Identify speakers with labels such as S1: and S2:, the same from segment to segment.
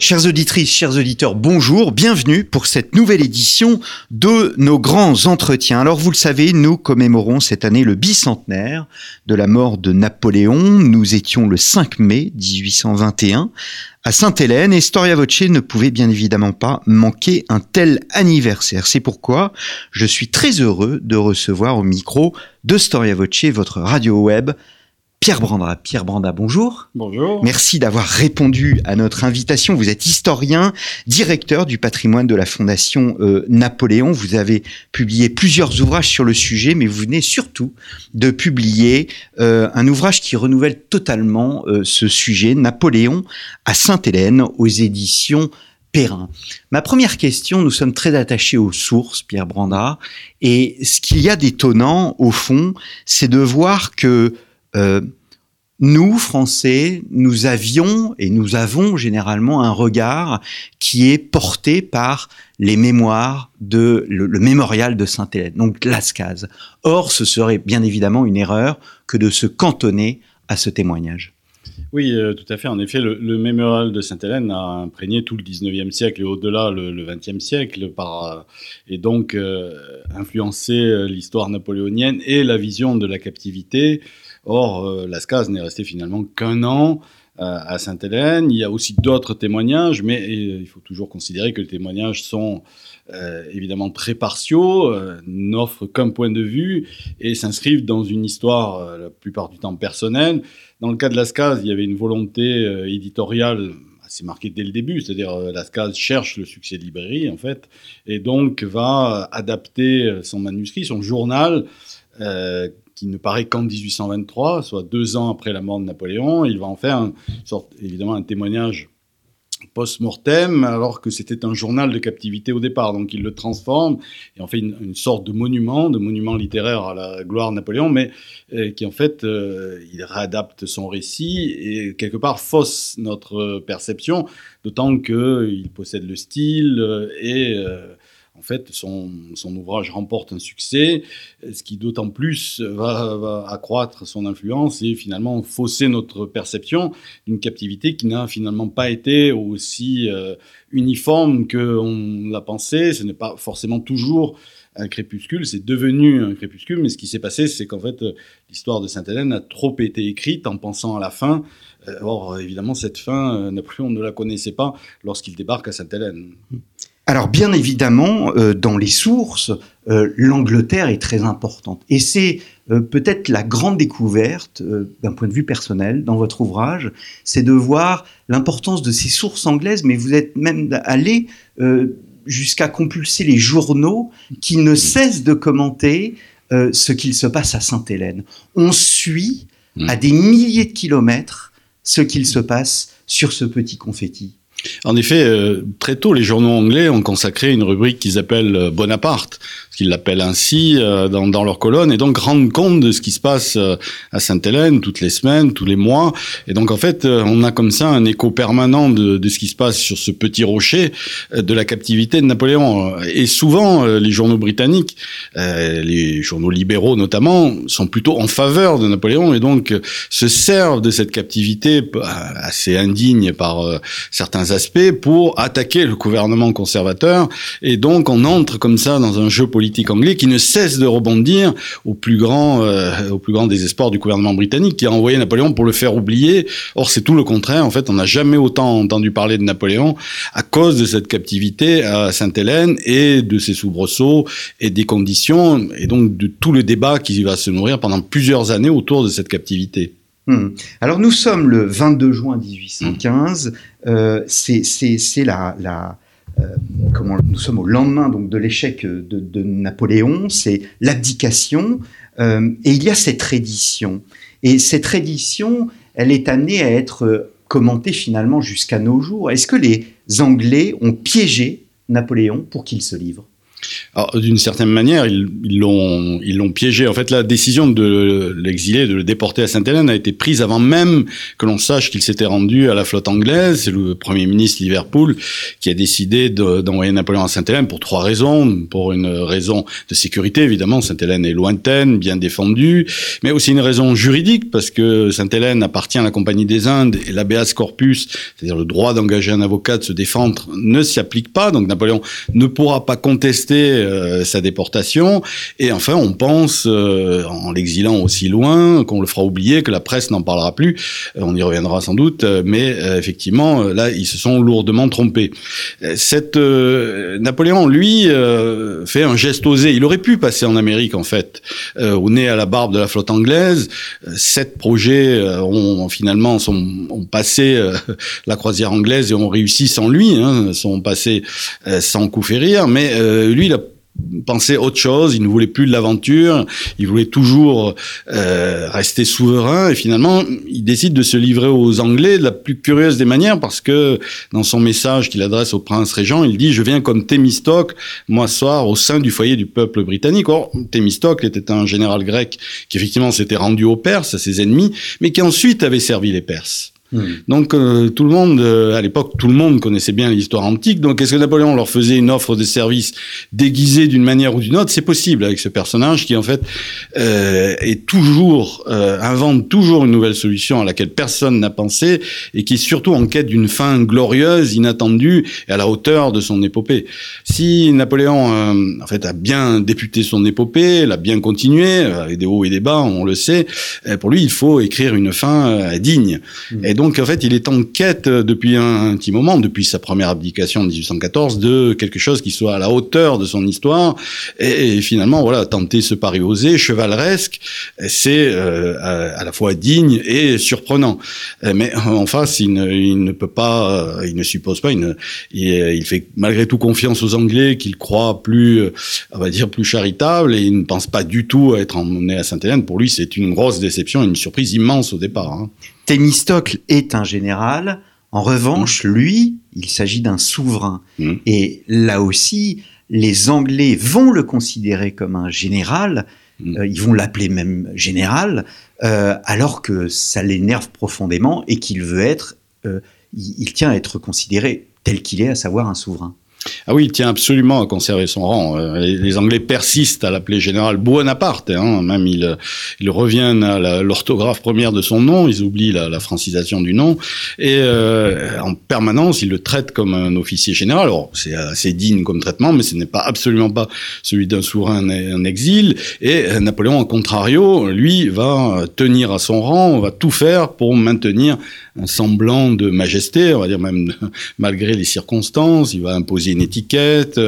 S1: Chères auditrices, chers auditeurs, bonjour, bienvenue pour cette nouvelle édition de nos grands entretiens. Alors vous le savez, nous commémorons cette année le bicentenaire de la mort de Napoléon. Nous étions le 5 mai 1821 à Sainte-Hélène et Storia Voce ne pouvait bien évidemment pas manquer un tel anniversaire. C'est pourquoi je suis très heureux de recevoir au micro de Storia Voce votre radio web Pierre Branda. Pierre Branda, bonjour.
S2: Bonjour.
S1: Merci d'avoir répondu à notre invitation. Vous êtes historien, directeur du patrimoine de la Fondation euh, Napoléon. Vous avez publié plusieurs ouvrages sur le sujet, mais vous venez surtout de publier euh, un ouvrage qui renouvelle totalement euh, ce sujet, Napoléon à Sainte-Hélène, aux éditions Perrin. Ma première question, nous sommes très attachés aux sources, Pierre Branda, et ce qu'il y a d'étonnant, au fond, c'est de voir que euh, nous, Français, nous avions et nous avons généralement un regard qui est porté par les mémoires de le, mémorial de Sainte-Hélène, donc Lascaz. Or, ce serait bien évidemment une erreur que de se cantonner à ce témoignage.
S2: Oui, euh, tout à fait. En effet, le, mémorial de Sainte-Hélène a imprégné tout le 19e siècle et au-delà le, le, 20e siècle euh, et donc influencé l'histoire napoléonienne et la vision de la captivité Or, euh, Lascaz n'est resté finalement qu'un an euh, à Sainte-Hélène. Il y a aussi d'autres témoignages, mais il faut toujours considérer que les témoignages sont euh, évidemment très partiaux, n'offrent qu'un point de vue et s'inscrivent dans une histoire la plupart du temps personnelle. Dans le cas de Lascaz, il y avait une volonté éditoriale assez marquée dès le début, c'est-à-dire Lascaz cherche le succès de librairie en fait, et donc va adapter son manuscrit, son journal, qui ne paraît qu'en 1823, soit deux ans après la mort de Napoléon. Il va en faire une sorte, évidemment un témoignage post-mortem, alors que c'était un journal de captivité au départ. Donc il le transforme et en fait une, sorte de monument, de monument littéraire à la gloire de Napoléon, mais euh, qui en fait, euh, il réadapte son récit et quelque part fausse notre perception, d'autant qu'il possède le style euh, et en fait, son, ouvrage remporte un succès, ce qui d'autant plus va, accroître son influence et finalement fausser notre perception d'une captivité qui n'a finalement pas été aussi euh, uniforme qu'on l'a pensé. Ce n'est pas forcément toujours un crépuscule, c'est devenu un crépuscule, mais ce qui s'est passé, c'est qu'en fait, l'histoire de Sainte-Hélène a trop été écrite en pensant à la fin. Euh, or, évidemment, cette fin, euh, Napoléon ne la connaissait pas lorsqu'il débarque à Sainte-Hélène.
S1: Alors bien évidemment, euh, dans les sources, euh, l'Angleterre est très importante. Et c'est euh, peut-être la grande découverte, d'un point de vue personnel, dans votre ouvrage, c'est de voir l'importance de ces sources anglaises, mais vous êtes même allé jusqu'à compulser les journaux qui ne cessent de commenter ce qu'il se passe à Sainte-Hélène. On suit à mmh. des milliers de kilomètres ce qu'il se passe sur ce petit confetti.
S2: En effet, euh, très tôt, les journaux anglais ont consacré une rubrique qu'ils appellent euh, Bonaparte, qu'ils l'appellent ainsi euh, dans, dans, leur colonne, et donc rendre compte de ce qui se passe à Sainte-Hélène toutes les semaines, tous les mois. Et donc en fait, on a comme ça un écho permanent de, de ce qui se passe sur ce petit rocher de la captivité de Napoléon. Et souvent, les journaux britanniques, les journaux libéraux notamment, sont plutôt en faveur de Napoléon et donc se servent de cette captivité assez indigne par certains aspects pour attaquer le gouvernement conservateur. Et donc, on entre comme ça dans un jeu politique anglais qui ne cesse de rebondir au plus grand, euh, au plus grand désespoir du gouvernement britannique qui a envoyé Napoléon pour le faire oublier. Or, c'est tout le contraire. En fait, on n'a jamais autant entendu parler de Napoléon à cause de cette captivité à Sainte-Hélène et de ses soubresauts et des conditions et donc de tout le débat qui va se nourrir pendant plusieurs années autour de cette captivité.
S1: Hmm. Alors nous sommes le 22 juin 1815, euh, c'est la, la comment, nous sommes au lendemain donc de l'échec de, Napoléon, c'est l'abdication, euh, et il y a cette reddition. Et cette reddition, elle est amenée à être commentée finalement jusqu'à nos jours. Est-ce que les Anglais ont piégé Napoléon pour qu'il se livre?
S2: D'une certaine manière, ils l'ont ils piégé. En fait, la décision de l'exiler, de le déporter à Sainte-Hélène a été prise avant même que l'on sache qu'il s'était rendu à la flotte anglaise. C'est le premier ministre Liverpool qui a décidé d'envoyer Napoléon à Sainte-Hélène pour trois raisons. Pour une raison de sécurité, évidemment, Sainte-Hélène est lointaine, bien défendue, mais aussi une raison juridique parce que Sainte-Hélène appartient à la Compagnie des Indes et l'habeas corpus, c'est-à-dire le droit d'engager un avocat de se défendre, ne s'y applique pas. Donc Napoléon ne pourra pas contester euh, sa déportation. Et enfin, on pense, euh, en l'exilant aussi loin, qu'on le fera oublier, que la presse n'en parlera plus. Euh, on y reviendra sans doute, mais effectivement, là, ils se sont lourdement trompés. Cette Napoléon, lui, fait un geste osé. Il aurait pu passer en Amérique, en fait, au nez à la barbe de la flotte anglaise. Sept projets ont finalement sont, ont passé la croisière anglaise et ont réussi sans lui, hein, sont passés sans coup férir. Mais lui, il a pensait autre chose, il ne voulait plus de l'aventure, il voulait toujours euh, rester souverain et finalement il décide de se livrer aux Anglais de la plus curieuse des manières parce que dans son message qu'il adresse au prince régent, il dit je viens comme Thémistocle moi soir au sein du foyer du peuple britannique. Or Thémistocle était un général grec qui effectivement s'était rendu aux Perses, à ses ennemis, mais qui ensuite avait servi les Perses. Hmm. Donc euh, tout le monde, euh, à l'époque, tout le monde connaissait bien l'histoire antique. Donc est-ce que Napoléon leur faisait une offre de service déguisée d'une manière ou d'une autre? C'est possible avec ce personnage qui en fait euh, est toujours invente toujours une nouvelle solution à laquelle personne n'a pensé et qui est surtout en quête d'une fin glorieuse, inattendue et à la hauteur de son épopée. Si Napoléon en fait a bien député son épopée, l'a bien continué avec des hauts et des bas, on le sait. pour lui, il faut écrire une fin digne. Hmm donc, en fait, il est en quête euh, depuis un, petit moment, depuis sa première abdication en 1814, de quelque chose qui soit à la hauteur de son histoire. Et, finalement, voilà, tenter ce pari osé, chevaleresque, c'est euh, à, la fois digne et surprenant. Euh, mais en face, il ne, peut pas, il ne suppose pas, il, fait malgré tout confiance aux Anglais, qu'il croit plus, on va dire, plus charitable, et il ne pense pas du tout à être emmené à Sainte-Hélène. Pour lui, c'est une grosse déception, une surprise immense au départ. Hein.
S1: Thémistocle est un général. En revanche, mm. lui, il s'agit d'un souverain. Mm. Et là aussi, les Anglais vont le considérer comme un général. Mm. Euh, ils vont l'appeler même général, euh, alors que ça l'énerve profondément et qu'il veut être, euh, il, tient à être considéré tel qu'il est, à savoir un souverain.
S2: Ah oui, il tient absolument à conserver son rang. Euh, les, Anglais persistent à l'appeler général Buonaparte. Hein. Même ils, ils reviennent à l'orthographe première de son nom. Ils oublient la, francisation du nom. Et euh, en permanence, ils le traitent comme un officier général. Alors, c'est assez digne comme traitement, mais ce n'est pas absolument pas celui d'un souverain en exil. Et euh, Napoléon, en contrario, lui, va tenir à son rang, va tout faire pour maintenir un semblant de majesté, on va dire même malgré les circonstances. Il va imposer une étiquette.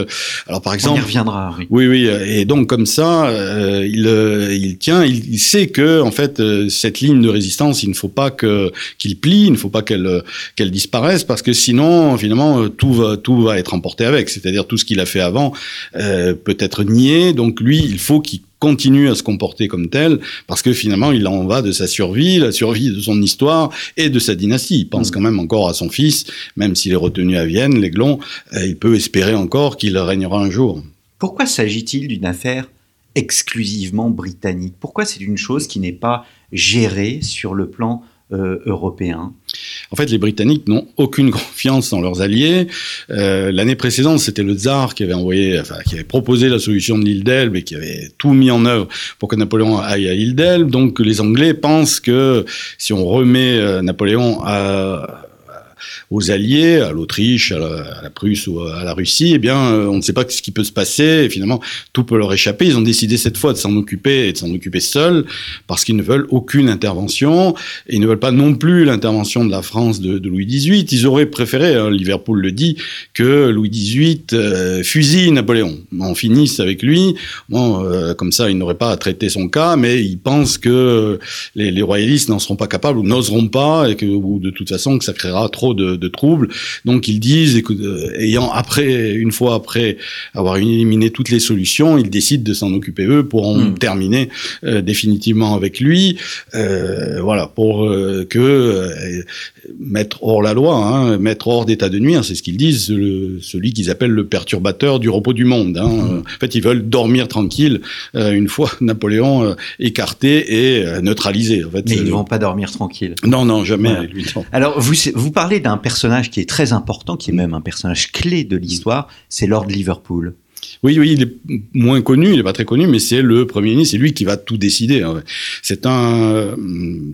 S1: Alors par exemple, on y reviendra.
S2: Oui, oui. Et donc comme ça, euh, il, euh, il tient, il, sait que en fait euh, cette ligne de résistance, il ne faut pas que qu'il plie, il ne faut pas qu'elle qu'elle disparaisse parce que sinon finalement tout va tout va être emporté avec. C'est-à-dire tout ce qu'il a fait avant peut être nié. Donc lui, il faut qu'il continue à se comporter comme tel, parce que finalement, il en va de sa survie, la survie de son histoire et de sa dynastie. Il pense mm. quand même encore à son fils, même s'il est retenu à Vienne, l'Aiglon, il peut espérer encore qu'il régnera un jour.
S1: Pourquoi s'agit-il d'une affaire exclusivement britannique? Pourquoi c'est une chose qui n'est pas gérée sur le plan euh,
S2: En fait, les Britanniques n'ont aucune confiance dans leurs alliés. Euh, l'année précédente, c'était le tsar qui avait envoyé, enfin, qui avait proposé la solution de l'île d'Elbe et qui avait tout mis en œuvre pour que Napoléon aille à l'île d'Elbe. Donc, les Anglais pensent que si on remet euh, Napoléon à aux alliés, à l'Autriche, à, la Prusse ou à la Russie, eh bien, euh, on ne sait pas ce qui peut se passer. Et finalement, tout peut leur échapper. Ils ont décidé cette fois de s'en occuper et de s'en occuper seuls parce qu'ils ne veulent aucune intervention. Et ils ne veulent pas non plus l'intervention de la France de, Louis XVIII. Ils auraient préféré, hein, Liverpool le dit, que Louis XVIII euh, fusille Napoléon. On finisse avec lui. Euh, comme ça, ils n'auraient pas à traiter son cas, mais ils pensent que les, royalistes n'en seront pas capables ou n'oseront pas et que, de toute façon, que ça créera trop trop de, de troubles. Donc ils disent, écoute, euh, ayant après, une fois après avoir éliminé toutes les solutions, ils décident de s'en occuper eux pour en
S1: Mm.
S2: terminer euh, définitivement avec lui. Euh, voilà, pour que mettre hors la loi, hein, mettre hors d'état de nuire, c'est ce qu'ils disent, le- celui qu'ils appellent le perturbateur du repos du monde. Hein.
S1: Mm.
S2: En fait, ils veulent dormir tranquille une fois Napoléon écarté et neutralisé. En fait,
S1: Mais ils
S2: le-
S1: vont pas dormir tranquille.
S2: Non, non, jamais.
S1: Voilà.
S2: lui, non.
S1: Alors, vous, vous parlez d'un personnage qui est très important, qui est même un personnage clé de l'histoire, c'est Lord Liverpool.
S2: Oui, oui, il est moins connu, il est pas très connu, mais c'est le Premier ministre, c'est lui qui va tout décider. fait. C'est un euh,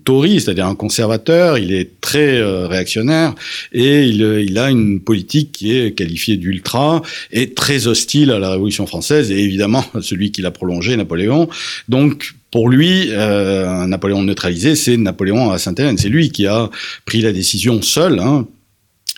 S2: Tory, c'est-à-dire un conservateur, il est très euh, réactionnaire et il, euh, il a une politique qui est qualifiée d'ultra et très hostile à la Révolution française et évidemment celui qui l'a prolongé, Napoléon. Donc, pour lui, euh, Napoléon neutralisé, c'est Napoléon à Sainte-Hélène. C'est lui qui a pris la décision seul, hein,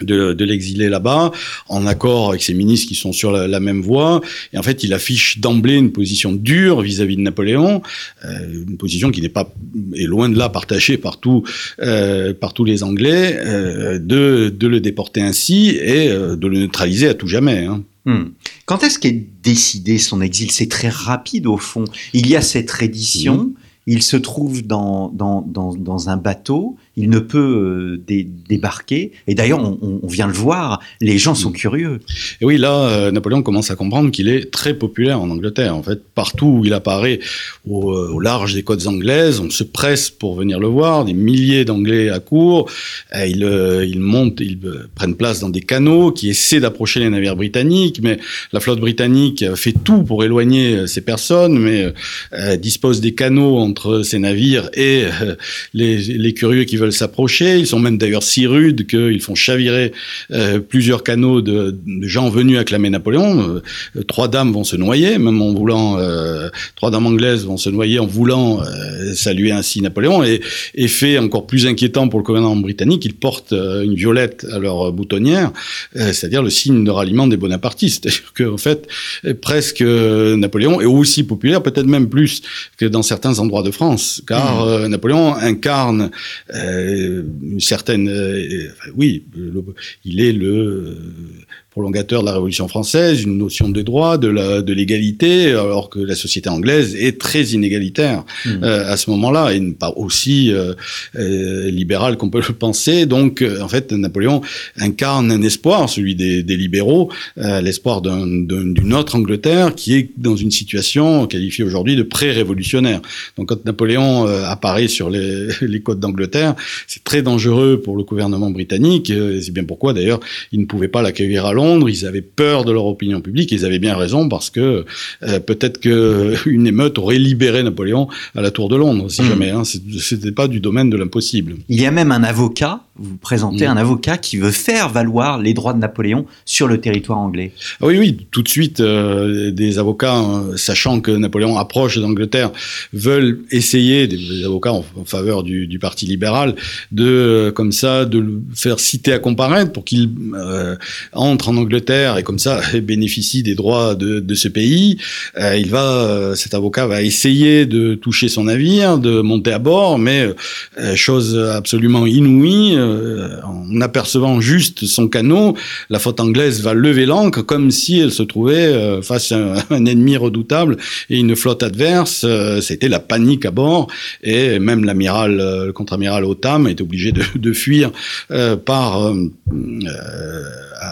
S2: de, de l'exiler là-bas, en accord avec ses ministres qui sont sur la, la même voie. Et en fait, il affiche d'emblée une position dure vis-à-vis de Napoléon, euh, une position qui n'est pas, est loin de là partagée par, tout, euh, par tous les Anglais, euh, de, de le déporter ainsi et euh, de le neutraliser à tout jamais. Hein.
S1: Hmm. Quand est-ce qu'est décidé son exil? C'est très rapide au fond. Il y a cette reddition, il se trouve dans, dans, dans, dans un bateau, il ne peut euh, dé- débarquer. Et d'ailleurs, on, vient le voir, les gens sont curieux.
S2: Et oui, là, euh, Napoléon commence à comprendre qu'il est très populaire en Angleterre. En fait, partout où il apparaît au, euh, au large des côtes anglaises, on se presse pour venir le voir. Des milliers d'Anglais accourent. Ils, ils montent, ils prennent place dans des canaux qui essaient d'approcher les navires britanniques, mais la flotte britannique fait tout pour éloigner ces personnes, mais dispose des canaux entre ces navires et les, les curieux qui veulent s'approcher. Ils sont même d'ailleurs si rudes qu'ils font chavirer euh, plusieurs canaux de, de gens venus acclamer Napoléon. Euh, trois dames vont se noyer, même en voulant, euh, trois dames anglaises vont se noyer en voulant saluer ainsi Napoléon. Et, et fait encore plus inquiétant pour le gouvernement britannique, ils portent une violette à leur boutonnière, c'est-à-dire le signe de ralliement des bonapartistes. C'est-à-dire qu'en fait, presque Napoléon est aussi populaire, peut-être même plus que dans certains endroits de France, car euh, Napoléon incarne une certaine, euh, oui, il est le euh, prolongateur de la Révolution française, une notion de droit, de l'égalité, alors que la société anglaise est très inégalitaire
S1: Hmm.
S2: euh, à ce moment-là, et pas aussi euh, euh, libérale qu'on peut le penser. Donc, euh, en fait, Napoléon incarne un espoir, celui des, des libéraux, l'espoir d'un- d'un- d'une autre Angleterre qui est dans une situation qualifiée aujourd'hui de pré-révolutionnaire. Donc, quand Napoléon apparaît sur les, les côtes d'Angleterre, c'est très dangereux pour le gouvernement britannique. et C'est bien pourquoi, d'ailleurs, ils ne pouvaient pas l'accueillir à Londres. Ils avaient peur de leur opinion publique. Et ils avaient bien raison parce que euh, peut-être qu'une émeute aurait libéré Napoléon à la Tour de Londres, si
S1: Mm.
S2: jamais. Hein. C'était pas du domaine de l'impossible.
S1: Il y a même un avocat, vous présentez un avocat qui veut faire valoir les droits de Napoléon sur le territoire anglais.
S2: Ah Oui, oui, tout de suite, euh, des avocats, euh, sachant que Napoléon approche d'Angleterre, veulent essayer, des, avocats en, en faveur du, du Parti libéral, de, euh, comme ça, de le faire citer à comparaître pour qu'il entre en Angleterre et comme ça bénéficie des droits de, de ce pays. Il va, cet avocat va essayer de toucher son navire, de monter à bord, mais chose absolument inouïe, euh, en apercevant juste son canot, la flotte anglaise va lever l'ancre comme si elle se trouvait euh, face à un, ennemi redoutable et une flotte adverse. Euh, C'était la panique à bord et même l'amiral, le contre-amiral Otham est obligé de, de fuir par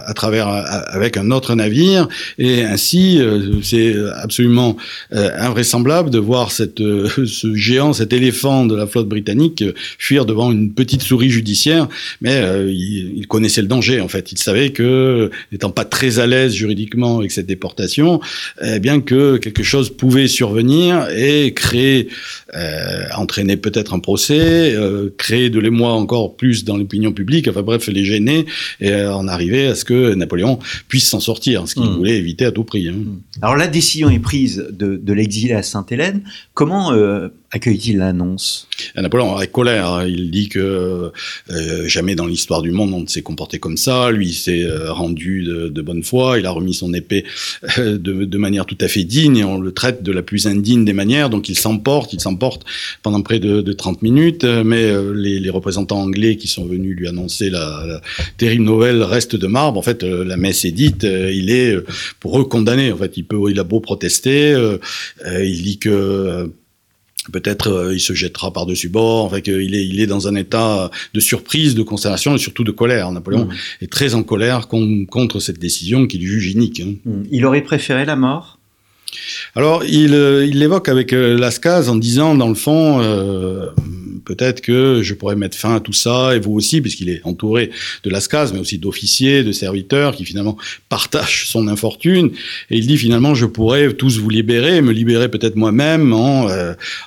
S2: à, travers avec un autre navire. Et ainsi euh, c'est absolument euh, invraisemblable de voir euh, ce géant, cet éléphant de la flotte britannique fuir devant une petite souris judiciaire, mais il, il connaissait le danger en fait. Il savait que, n'étant pas très à l'aise juridiquement avec cette déportation, eh bien que quelque chose pouvait survenir et créer, entraîner peut-être un procès, créer de l'émoi encore plus dans l'opinion publique, enfin bref, les gêner et en arriver à ce que Napoléon puisse s'en sortir, ce qu'il
S1: Mm.
S2: voulait éviter à tout prix. hein.
S1: Alors la décision est prise de, de l'exiler à Sainte-Hélène. Comment euh, accueille-t-il l'annonce?
S2: Napoléon est colère. Il dit que euh, jamais dans l'histoire du monde on ne s'est comporté comme ça. Lui, s'est euh, rendu de, bonne foi. Il a remis son épée euh, de, manière tout à fait digne et on le traite de la plus indigne des manières. Donc il s'emporte, il s'emporte pendant près de, 30 minutes. Mais les, représentants anglais qui sont venus lui annoncer la, terrible nouvelle restent de marbre. En fait, la messe est dite. il est pour eux condamné. En fait, il a beau protester. il dit que peut-être euh, il se jettera par-dessus bord, enfin qu'il est, il est dans un état de surprise, de consternation et surtout de colère. Napoléon mmh. est très en colère contre cette décision qu'il juge inique. Hein.
S1: Mmh. Il aurait préféré la mort?
S2: Alors, il, euh, il l'évoque avec euh, Lascaz en disant, dans le fond, euh, peut-être que je pourrais mettre fin à tout ça, et vous aussi, puisqu'il est entouré de Lascaz, mais aussi d'officiers, de serviteurs, qui finalement partagent son infortune. Et il dit finalement, je pourrais tous vous libérer, me libérer peut-être moi-même en,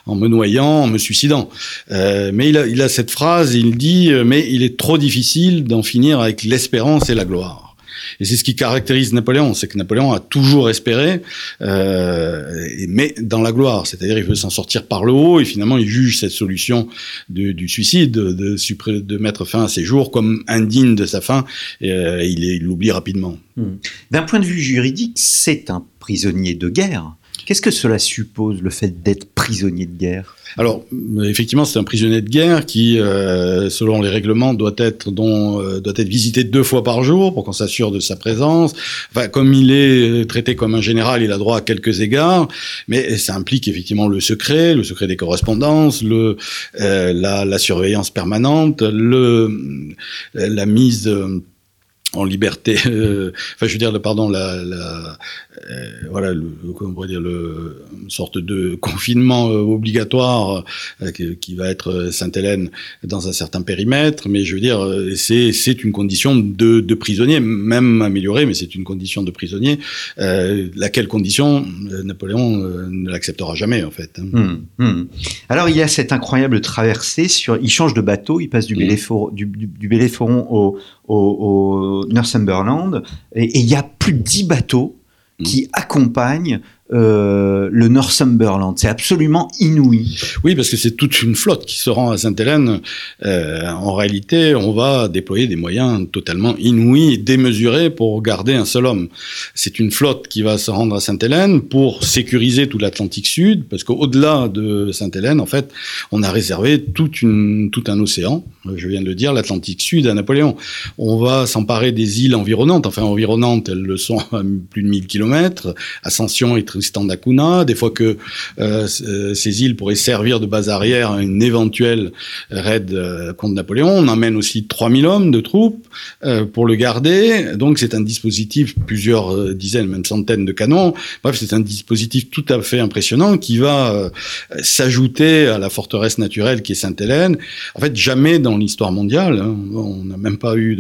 S2: en me noyant, en me suicidant. mais il a, il a cette phrase, il dit, mais il est trop difficile d'en finir avec l'espérance et la gloire. Et c'est ce qui caractérise Napoléon, c'est que Napoléon a toujours espéré, euh, mais dans la gloire, c'est-à-dire il veut s'en sortir par le haut, et finalement il juge cette solution du suicide, de, mettre fin à ses jours comme indigne de sa fin, et euh, il l'oublie rapidement.
S1: Hmm. D'un point de vue juridique, c'est un prisonnier de guerre. Qu'est-ce que cela suppose, le fait d'être prisonnier de guerre?
S2: Alors, effectivement, c'est un prisonnier de guerre qui, euh, selon les règlements, doit être, dont, euh, doit être visité deux fois par jour pour qu'on s'assure de sa présence. Enfin, comme il est traité comme un général, il a droit à quelques égards, mais ça implique effectivement le secret, le secret des correspondances, le, euh, la, la, surveillance permanente, le, la mise en liberté, euh, enfin je veux dire, pardon, la, la euh, voilà, le, comment on pourrait dire, le, une sorte de confinement euh, obligatoire qui, qui, va être Sainte-Hélène dans un certain périmètre, mais je veux dire, c'est c'est une condition de, de, prisonnier, même améliorée, mais c'est une condition de prisonnier, laquelle condition Napoléon ne l'acceptera jamais en fait. Hein.
S1: Hum, hum. Alors il y a cette incroyable traversée sur, il change de bateau, il passe du, mmh. du, du, du Belléforon au, au, Northumberland, et il y a plus de 10 bateaux mm. qui accompagnent euh, le Northumberland. C'est absolument inouï.
S2: Oui, parce que c'est toute une flotte qui se rend à Sainte-Hélène. Euh, en réalité, on va déployer des moyens totalement inouïs, démesurés pour garder un seul homme. C'est une flotte qui va se rendre à Sainte-Hélène pour sécuriser tout l'Atlantique Sud, parce qu'au-delà de Sainte-Hélène, en fait, on a réservé tout un océan. Je viens de le dire, l'Atlantique Sud à Napoléon. On va s'emparer des îles environnantes. Enfin, environnantes, elles le sont à plus de 1000 kilomètres. Ascension et Tristan d'Acuna, des fois que euh, euh, ces îles pourraient servir de base arrière à une éventuelle raid euh, contre Napoléon. On emmène aussi 3000 hommes de troupes pour le garder. Donc c'est un dispositif, plusieurs dizaines, même centaines de canons. Bref, c'est un dispositif tout à fait impressionnant qui va s'ajouter à la forteresse naturelle qui est Sainte-Hélène. En fait, jamais dans l'histoire mondiale, hein, on n'a même pas eu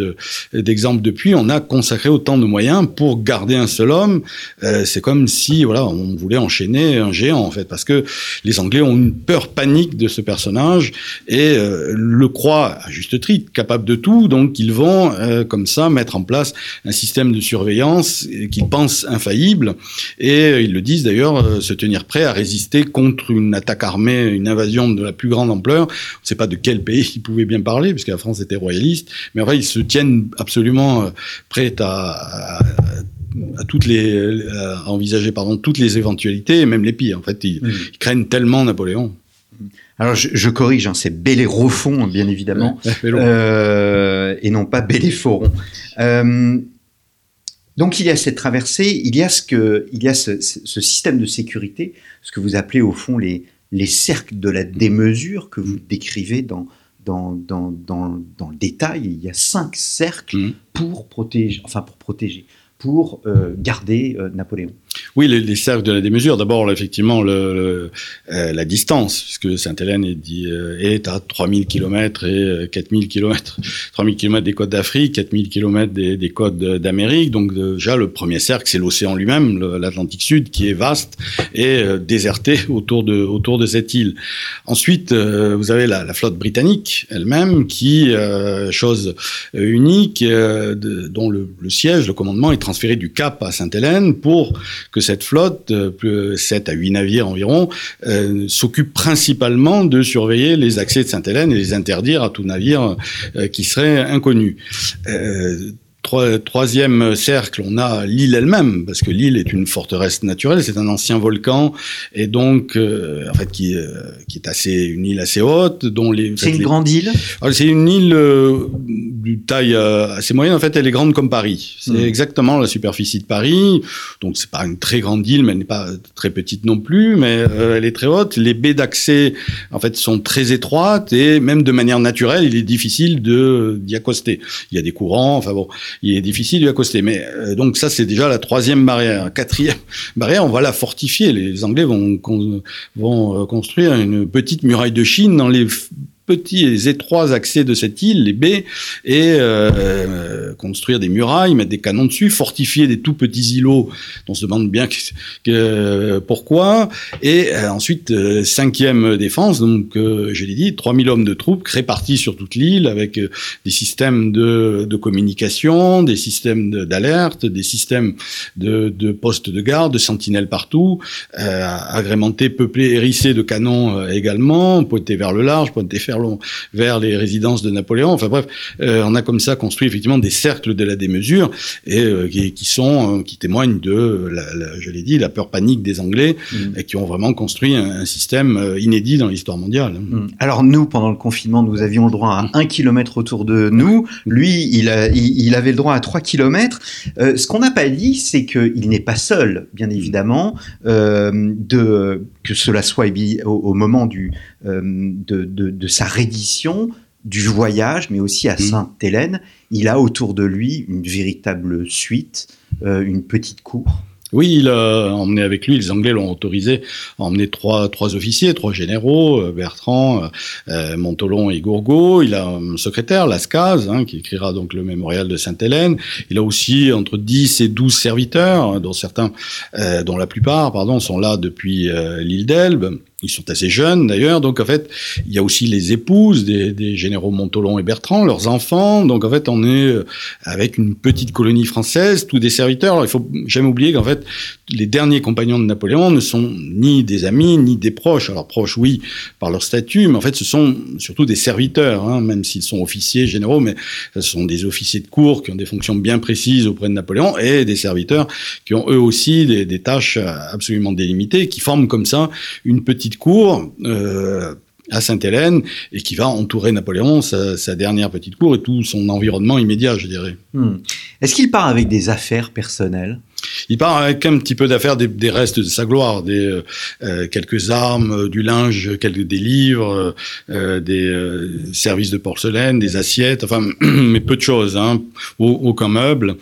S2: d'exemple depuis, on a consacré autant de moyens pour garder un seul homme. c'est comme si, voilà, on voulait enchaîner un géant en fait, parce que les Anglais ont une peur panique de ce personnage et euh, le croient à juste titre capable de tout, donc ils vont euh, comme ça mettre en place un système de surveillance qu'ils pensent infaillible. Et ils le disent d'ailleurs euh, se tenir prêt à résister contre une attaque armée, une invasion de la plus grande ampleur. On ne sait pas de quel pays ils pouvaient bien parler puisque la France était royaliste, mais en vrai ils se tiennent absolument prêts à à toutes les à envisager pardon toutes les éventualités et même les pires en fait. Ils, mm. craignent tellement Napoléon.
S1: Alors je, corrige hein, c'est Bellérophon bien évidemment. Euh, et non pas Belléforon. Euh, donc il y a cette traversée il y a ce que il y a ce, ce, système de sécurité ce que vous appelez au fond les les cercles de la démesure que vous décrivez dans dans, dans, dans, dans le détail, il y a cinq cercles mm. pour protéger, enfin pour protéger, pour euh, garder euh, Napoléon.
S2: Oui, les, les, cercles de la démesure. D'abord, effectivement, le, euh, la distance, puisque Sainte-Hélène est, euh, est, à 3000 km et 4000 km. 3000 km des côtes d'Afrique, 4000 km des, des côtes d'Amérique. Donc déjà, le premier cercle, c'est l'océan lui-même, l'Atlantique Sud, qui est vaste et euh, déserté autour de, autour de cette île. Ensuite, vous avez la, la flotte britannique elle-même, qui, chose unique, de, dont le, le, siège, le commandement est transféré du Cap à Sainte-Hélène pour que cette flotte, 7 à 8 navires environ, s'occupe principalement de surveiller les accès de Sainte-Hélène et les interdire à tout navire qui serait inconnu troisième cercle, on a l'île elle-même, parce que l'île est une forteresse naturelle, c'est un ancien volcan, et donc, euh, en fait, qui, euh, qui est assez, une île assez haute, dont les.
S1: C'est une grande île?
S2: C'est une île euh, du taille assez moyenne. En fait, elle est grande comme Paris. C'est hmm. exactement la superficie de Paris. Donc, c'est pas une très grande île, mais elle n'est pas très petite non plus, mais elle est très haute. Les baies d'accès, en fait, sont très étroites et même de manière naturelle, il est difficile de d'y accoster. Il y a des courants. Enfin bon il est difficile de accoster. Mais euh, donc ça, c'est déjà la troisième barrière. Quatrième barrière, on va la fortifier. Les Anglais vont, vont euh, construire une petite muraille de Chine dans les petits et étroits accès de cette île, les baies, et euh, construire des murailles, mettre des canons dessus, fortifier des tout petits îlots on se demande bien pourquoi. Et euh, ensuite, euh, cinquième défense, donc je l'ai dit, 3000 hommes de troupes répartis sur toute l'île avec des systèmes de, communication, des systèmes d'alerte, des systèmes de, de, postes de garde, de sentinelles partout, agrémentés, peuplés, hérissés de canons également, pointés vers le large, pointés vers vers les résidences de Napoléon. Enfin bref, euh, on a comme ça construit effectivement des cercles de la démesure et euh, qui, sont, euh, qui témoignent de, la, je l'ai dit, la peur panique des Anglais mm. et qui ont vraiment construit un, système inédit dans l'histoire mondiale.
S1: Mm. Alors nous, pendant le confinement, nous avions le droit à un kilomètre autour de nous. Lui, il, a, il, avait le droit à trois kilomètres. ce qu'on n'a pas dit, c'est qu'il n'est pas seul, bien évidemment, de que cela soit au, au moment du, de, de, de, sa reddition, du voyage, mais aussi à mm. Sainte-Hélène. Il a autour de lui une véritable suite, euh, une petite cour.
S2: Oui, il a emmené avec lui, les Anglais l'ont autorisé à emmener trois, trois officiers, trois généraux, euh, Bertrand, euh, euh, Montolon et Gourgaud. Il a un secrétaire, Lascaz, hein, qui écrira donc le mémorial de Sainte-Hélène. Il a aussi entre 10 et 12 serviteurs, hein, dont certains, dont la plupart, pardon, sont là depuis l'île d'Elbe. Ils sont assez jeunes d'ailleurs, donc en fait, il y a aussi les épouses des, généraux Montolon et Bertrand, leurs enfants. Donc en fait, on est euh, avec une petite colonie française, tous des serviteurs. Alors, il faut jamais oublier qu'en fait, les derniers compagnons de Napoléon ne sont ni des amis ni des proches. Alors proches, oui, par leur statut, mais en fait, ce sont surtout des serviteurs, hein, même s'ils sont officiers généraux, mais ce sont des officiers de cour qui ont des fonctions bien précises auprès de Napoléon et des serviteurs qui ont eux aussi des, des tâches absolument délimitées, qui forment comme ça une petite cour euh, à Sainte-Hélène et qui va entourer Napoléon, sa, dernière petite cour et tout son environnement immédiat, je dirais.
S1: Hmm. Est-ce qu'il part avec des affaires personnelles?
S2: Il part avec un petit peu d'affaires des, restes de sa gloire, des euh, euh, quelques armes, euh, du linge, quelques des livres, des services de porcelaine, des assiettes, enfin mais peu de choses, hein, aucun meuble.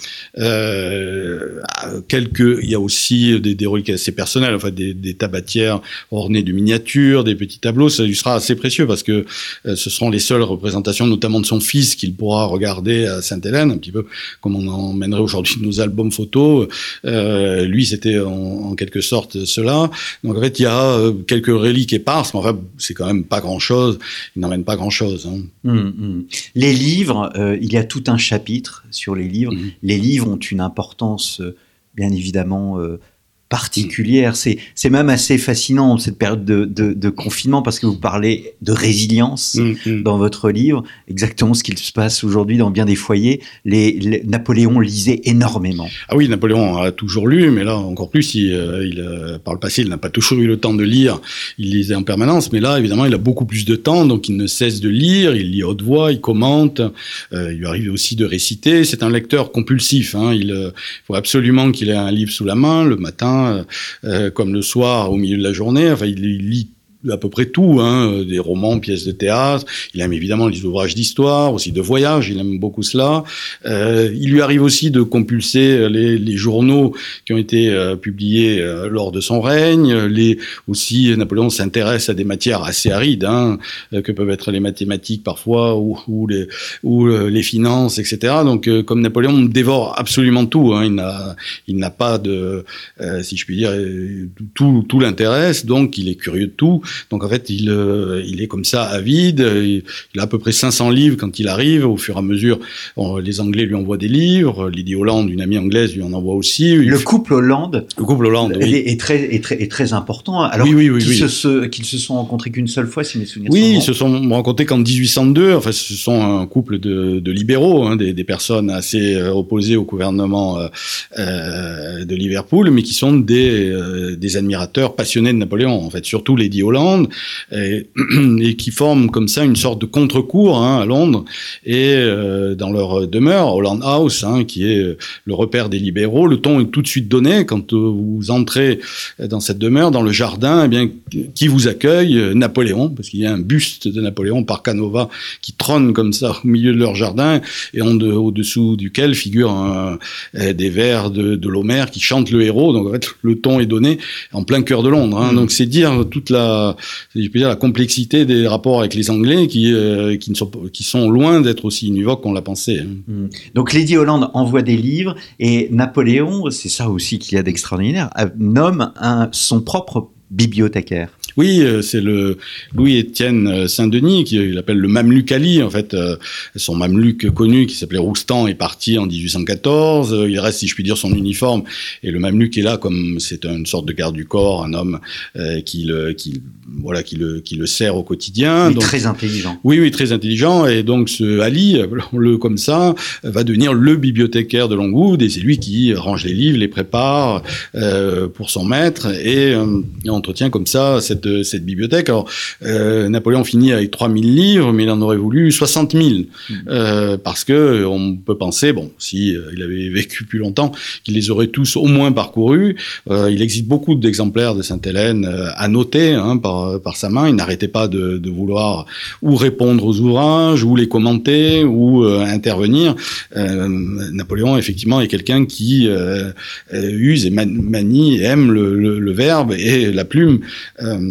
S2: quelques, il y a aussi des, des reliques assez personnelles, enfin des, des, tabatières ornées de miniatures, des petits tableaux. Ça lui sera assez précieux parce que ce seront les seules représentations, notamment de son fils, qu'il pourra regarder à Sainte-Hélène, un petit peu comme on emmènerait aujourd'hui nos albums photos. Euh, lui, c'était en, quelque sorte cela. Donc en fait, il y a euh, quelques reliques éparses, mais enfin, c'est quand même pas grand-chose. Il n'emmène pas grand-chose. Hein.
S1: Hum, hum. Les livres, euh, il y a tout un chapitre sur les livres. Hum. Les livres ont une importance, bien évidemment particulière. C'est, c'est même assez fascinant cette période de, de, de, confinement parce que vous parlez de résilience mm, mm. dans votre livre, exactement ce qu'il se passe aujourd'hui dans bien des foyers. Les, Napoléon lisait énormément.
S2: Ah oui, Napoléon a toujours lu, mais là encore plus, il, euh, il euh, par le passé, il n'a pas toujours eu le temps de lire. Il lisait en permanence, mais là, évidemment, il a beaucoup plus de temps, donc il ne cesse de lire. Il lit haute voix, il commente. Euh, il lui arrive aussi de réciter. C'est un lecteur compulsif. Hein. Il faut absolument qu'il ait un livre sous la main le matin euh, euh, comme le soir au milieu de la journée. Enfin, il lit à peu près tout, hein, des romans, pièces de théâtre. Il aime évidemment les ouvrages d'histoire, aussi de voyage. Il aime beaucoup cela. Euh, il lui arrive aussi de compulser les, les journaux qui ont été euh, publiés euh, lors de son règne. Les aussi, Napoléon s'intéresse à des matières assez arides, hein, euh, que peuvent être les mathématiques parfois ou, ou les ou les finances, etc. Donc, comme Napoléon dévore absolument tout. Hein, il n'a il n'a pas de, si je puis dire, tout tout l'intéresse. Donc, il est curieux de tout. Donc en fait, il, il est comme ça avide. Il, a à peu près 500 livres quand il arrive. Au fur et à mesure, les Anglais lui envoient des livres. Lydie Hollande, une amie anglaise, lui en envoie aussi.
S1: Le couple Hollande.
S2: Le couple Hollande,
S1: oui. est, très, est, très, est très important. Alors
S2: oui, oui,
S1: qu'ils se, se, sont rencontrés qu'une seule fois, si mes souvenirs
S2: oui,
S1: sont
S2: Oui, ils se sont rencontrés qu'en 1802. Enfin, ce sont un couple de, de libéraux, hein, des, des, personnes assez euh, opposées au gouvernement euh, euh, de Liverpool, mais qui sont des, euh, des admirateurs passionnés de Napoléon. En fait, surtout Lady Hollande, et, et qui forment comme ça une sorte de contre-cours hein, à Londres et euh, dans leur demeure, Holland House, hein, qui est le repère des libéraux. Le ton est tout de suite donné quand vous entrez dans cette demeure, dans le jardin. Eh bien, qui vous accueille Napoléon, parce qu'il y a un buste de Napoléon par Canova qui trône comme ça au milieu de leur jardin et au-dessous duquel figurent des vers de, de l'Homère qui chantent le héros. Donc en fait, le ton est donné en plein cœur de Londres. Hein. Mmh. Donc c'est dire toute la, je peux dire la complexité des rapports avec les Anglais qui euh, qui sont qui sont loin d'être aussi univoques qu'on l'a pensé. Hein.
S1: Mmh. Donc Lady Holland envoie des livres et Napoléon, c'est ça aussi qu'il y a d'extraordinaire, nomme un, son propre bibliothécaire.
S2: Oui, euh, c'est le Louis-Étienne euh, Saint-Denis qui il appelle le Mameluc Ali. En fait, euh, son Mameluc connu qui s'appelait Roustan est parti en 1814. Il reste, si je puis dire, son uniforme et le Mameluc est là comme c'est une sorte de garde du corps, un homme qui le qui voilà qui le qui le sert au quotidien.
S1: Donc, très intelligent.
S2: Oui, oui, très intelligent. Et donc ce Ali, le comme ça, va devenir le bibliothécaire de Longwood et c'est lui qui range les livres, les prépare euh, pour son maître et, euh, et entretient comme ça cette cette bibliothèque. Alors, euh, Napoléon finit avec 3000 livres, mais il en aurait voulu 60 000. Mmh. Euh, parce que on peut penser, bon, si euh, il avait vécu plus longtemps, qu'il les aurait tous au moins parcourus. Il existe beaucoup d'exemplaires de Sainte-Hélène à noter hein, par, par sa main. Il n'arrêtait pas de, de, vouloir ou répondre aux ouvrages, ou les commenter, ou intervenir. Napoléon, effectivement, est quelqu'un qui use et manie et aime le, le, le, verbe et la plume.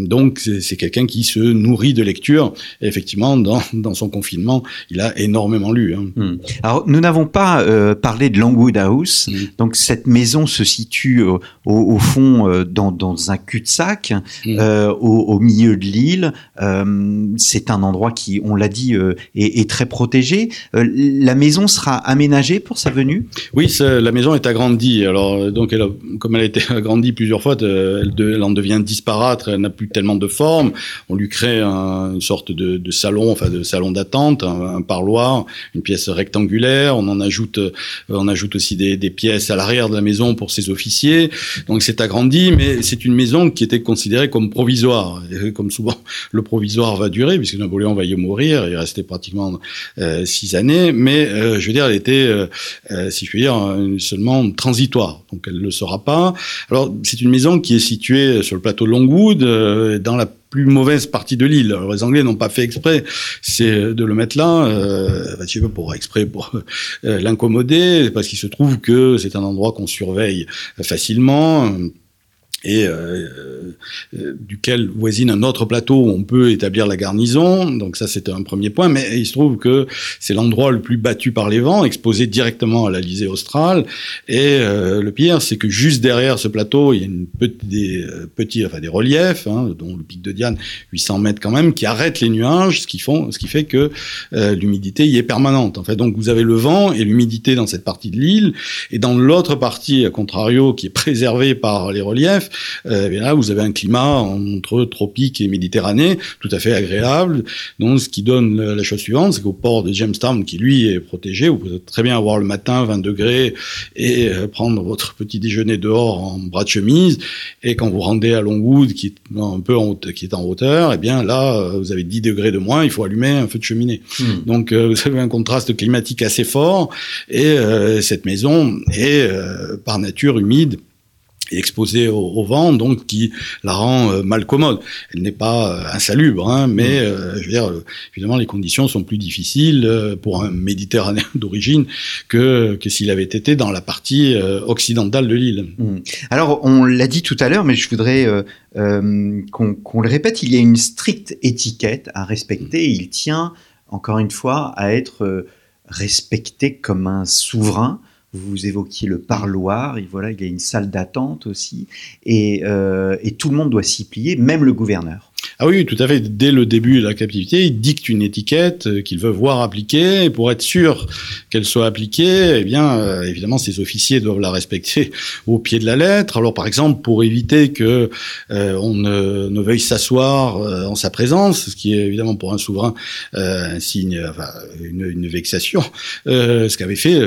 S2: Donc c'est quelqu'un qui se nourrit de lecture. Et effectivement, dans, dans, son confinement, il a énormément lu. Hein.
S1: Mmh. Alors nous n'avons pas euh, parlé de Longwood House. Mmh. Donc cette maison se situe au, au fond euh, dans, dans, un cul-de-sac mmh. euh, au, au, milieu de l'île. Euh, c'est un endroit qui, on l'a dit, euh, est, est, très protégé. la maison sera aménagée pour sa venue?
S2: Oui, la maison est agrandie. Alors donc elle a, comme elle a été agrandie plusieurs fois, elle, de, elle en devient disparate. Elle n'a plus tellement de forme. On lui crée un, une sorte de, salon, enfin de salon d'attente, un, parloir, une pièce rectangulaire. On en ajoute, euh, on ajoute aussi des, pièces à l'arrière de la maison pour ses officiers. Donc c'est agrandi, mais c'est une maison qui était considérée comme provisoire. Comme souvent, le provisoire va durer puisque Napoléon va y mourir. Il restait pratiquement euh, six années, mais euh, je veux dire, elle était, si je puis dire, seulement transitoire. Donc elle ne le sera pas. Alors c'est une maison qui est située sur le plateau Longwood euh, dans la plus mauvaise partie de l'île. Les Anglais n'ont pas fait exprès, c'est de le mettre là, euh, tu veux, pour exprès pour euh, l'incommoder, parce qu'il se trouve que c'est un endroit qu'on surveille facilement et euh, euh, duquel voisine un autre plateau où on peut établir la garnison. Donc ça, c'était un premier point. Mais il se trouve que c'est l'endroit le plus battu par les vents, exposé directement à l'Alizé australe. Et euh, le pire, c'est que juste derrière ce plateau, il y a une petite, des petits, enfin des reliefs, hein, dont le pic de Diane, 800 mètres quand même, qui arrêtent les nuages, ce qui font, ce qui fait que l'humidité y est permanente. En fait, donc vous avez le vent et l'humidité dans cette partie de l'île, et dans l'autre partie, à contrario, qui est préservée par les reliefs, euh, là, vous avez un climat entre tropique et méditerranée, tout à fait agréable. Donc, ce qui donne la, chose suivante, c'est qu'au port de Jamestown, qui lui est protégé, vous pouvez très bien avoir le matin 20 degrés et euh, prendre votre petit déjeuner dehors en bras de chemise. Et quand vous rendez à Longwood, qui est un peu en, qui est en hauteur, eh bien là, euh, vous avez 10 degrés de moins, il faut allumer un feu de cheminée. Hmm. Donc, euh, vous avez un contraste climatique assez fort. Et cette maison est par nature humide et exposée au, au, vent, donc qui la rend euh, mal commode. Elle n'est pas euh, insalubre, hein, mais euh, je veux dire, évidemment, les conditions sont plus difficiles euh, pour un Méditerranéen d'origine que, que s'il avait été dans la partie euh, occidentale de l'île.
S1: Mmh. Alors, on l'a dit tout à l'heure, mais je voudrais qu'on qu le répète, il y a une stricte étiquette à respecter. Mmh. Il tient, encore une fois, à être respecté comme un souverain vous évoquiez le parloir, et voilà, il y a une salle d'attente aussi, et, euh, et, tout le monde doit s'y plier, même le gouverneur.
S2: Ah oui, tout à fait. Dès le début de la captivité, il dicte une étiquette euh, qu'il veut voir appliquée. Et pour être sûr qu'elle soit appliquée, eh bien, euh, évidemment, ses officiers doivent la respecter au pied de la lettre. Alors, par exemple, pour éviter que euh, on ne, veuille s'asseoir en sa présence, ce qui est évidemment pour un souverain un signe, enfin, une, vexation, ce qu'avait fait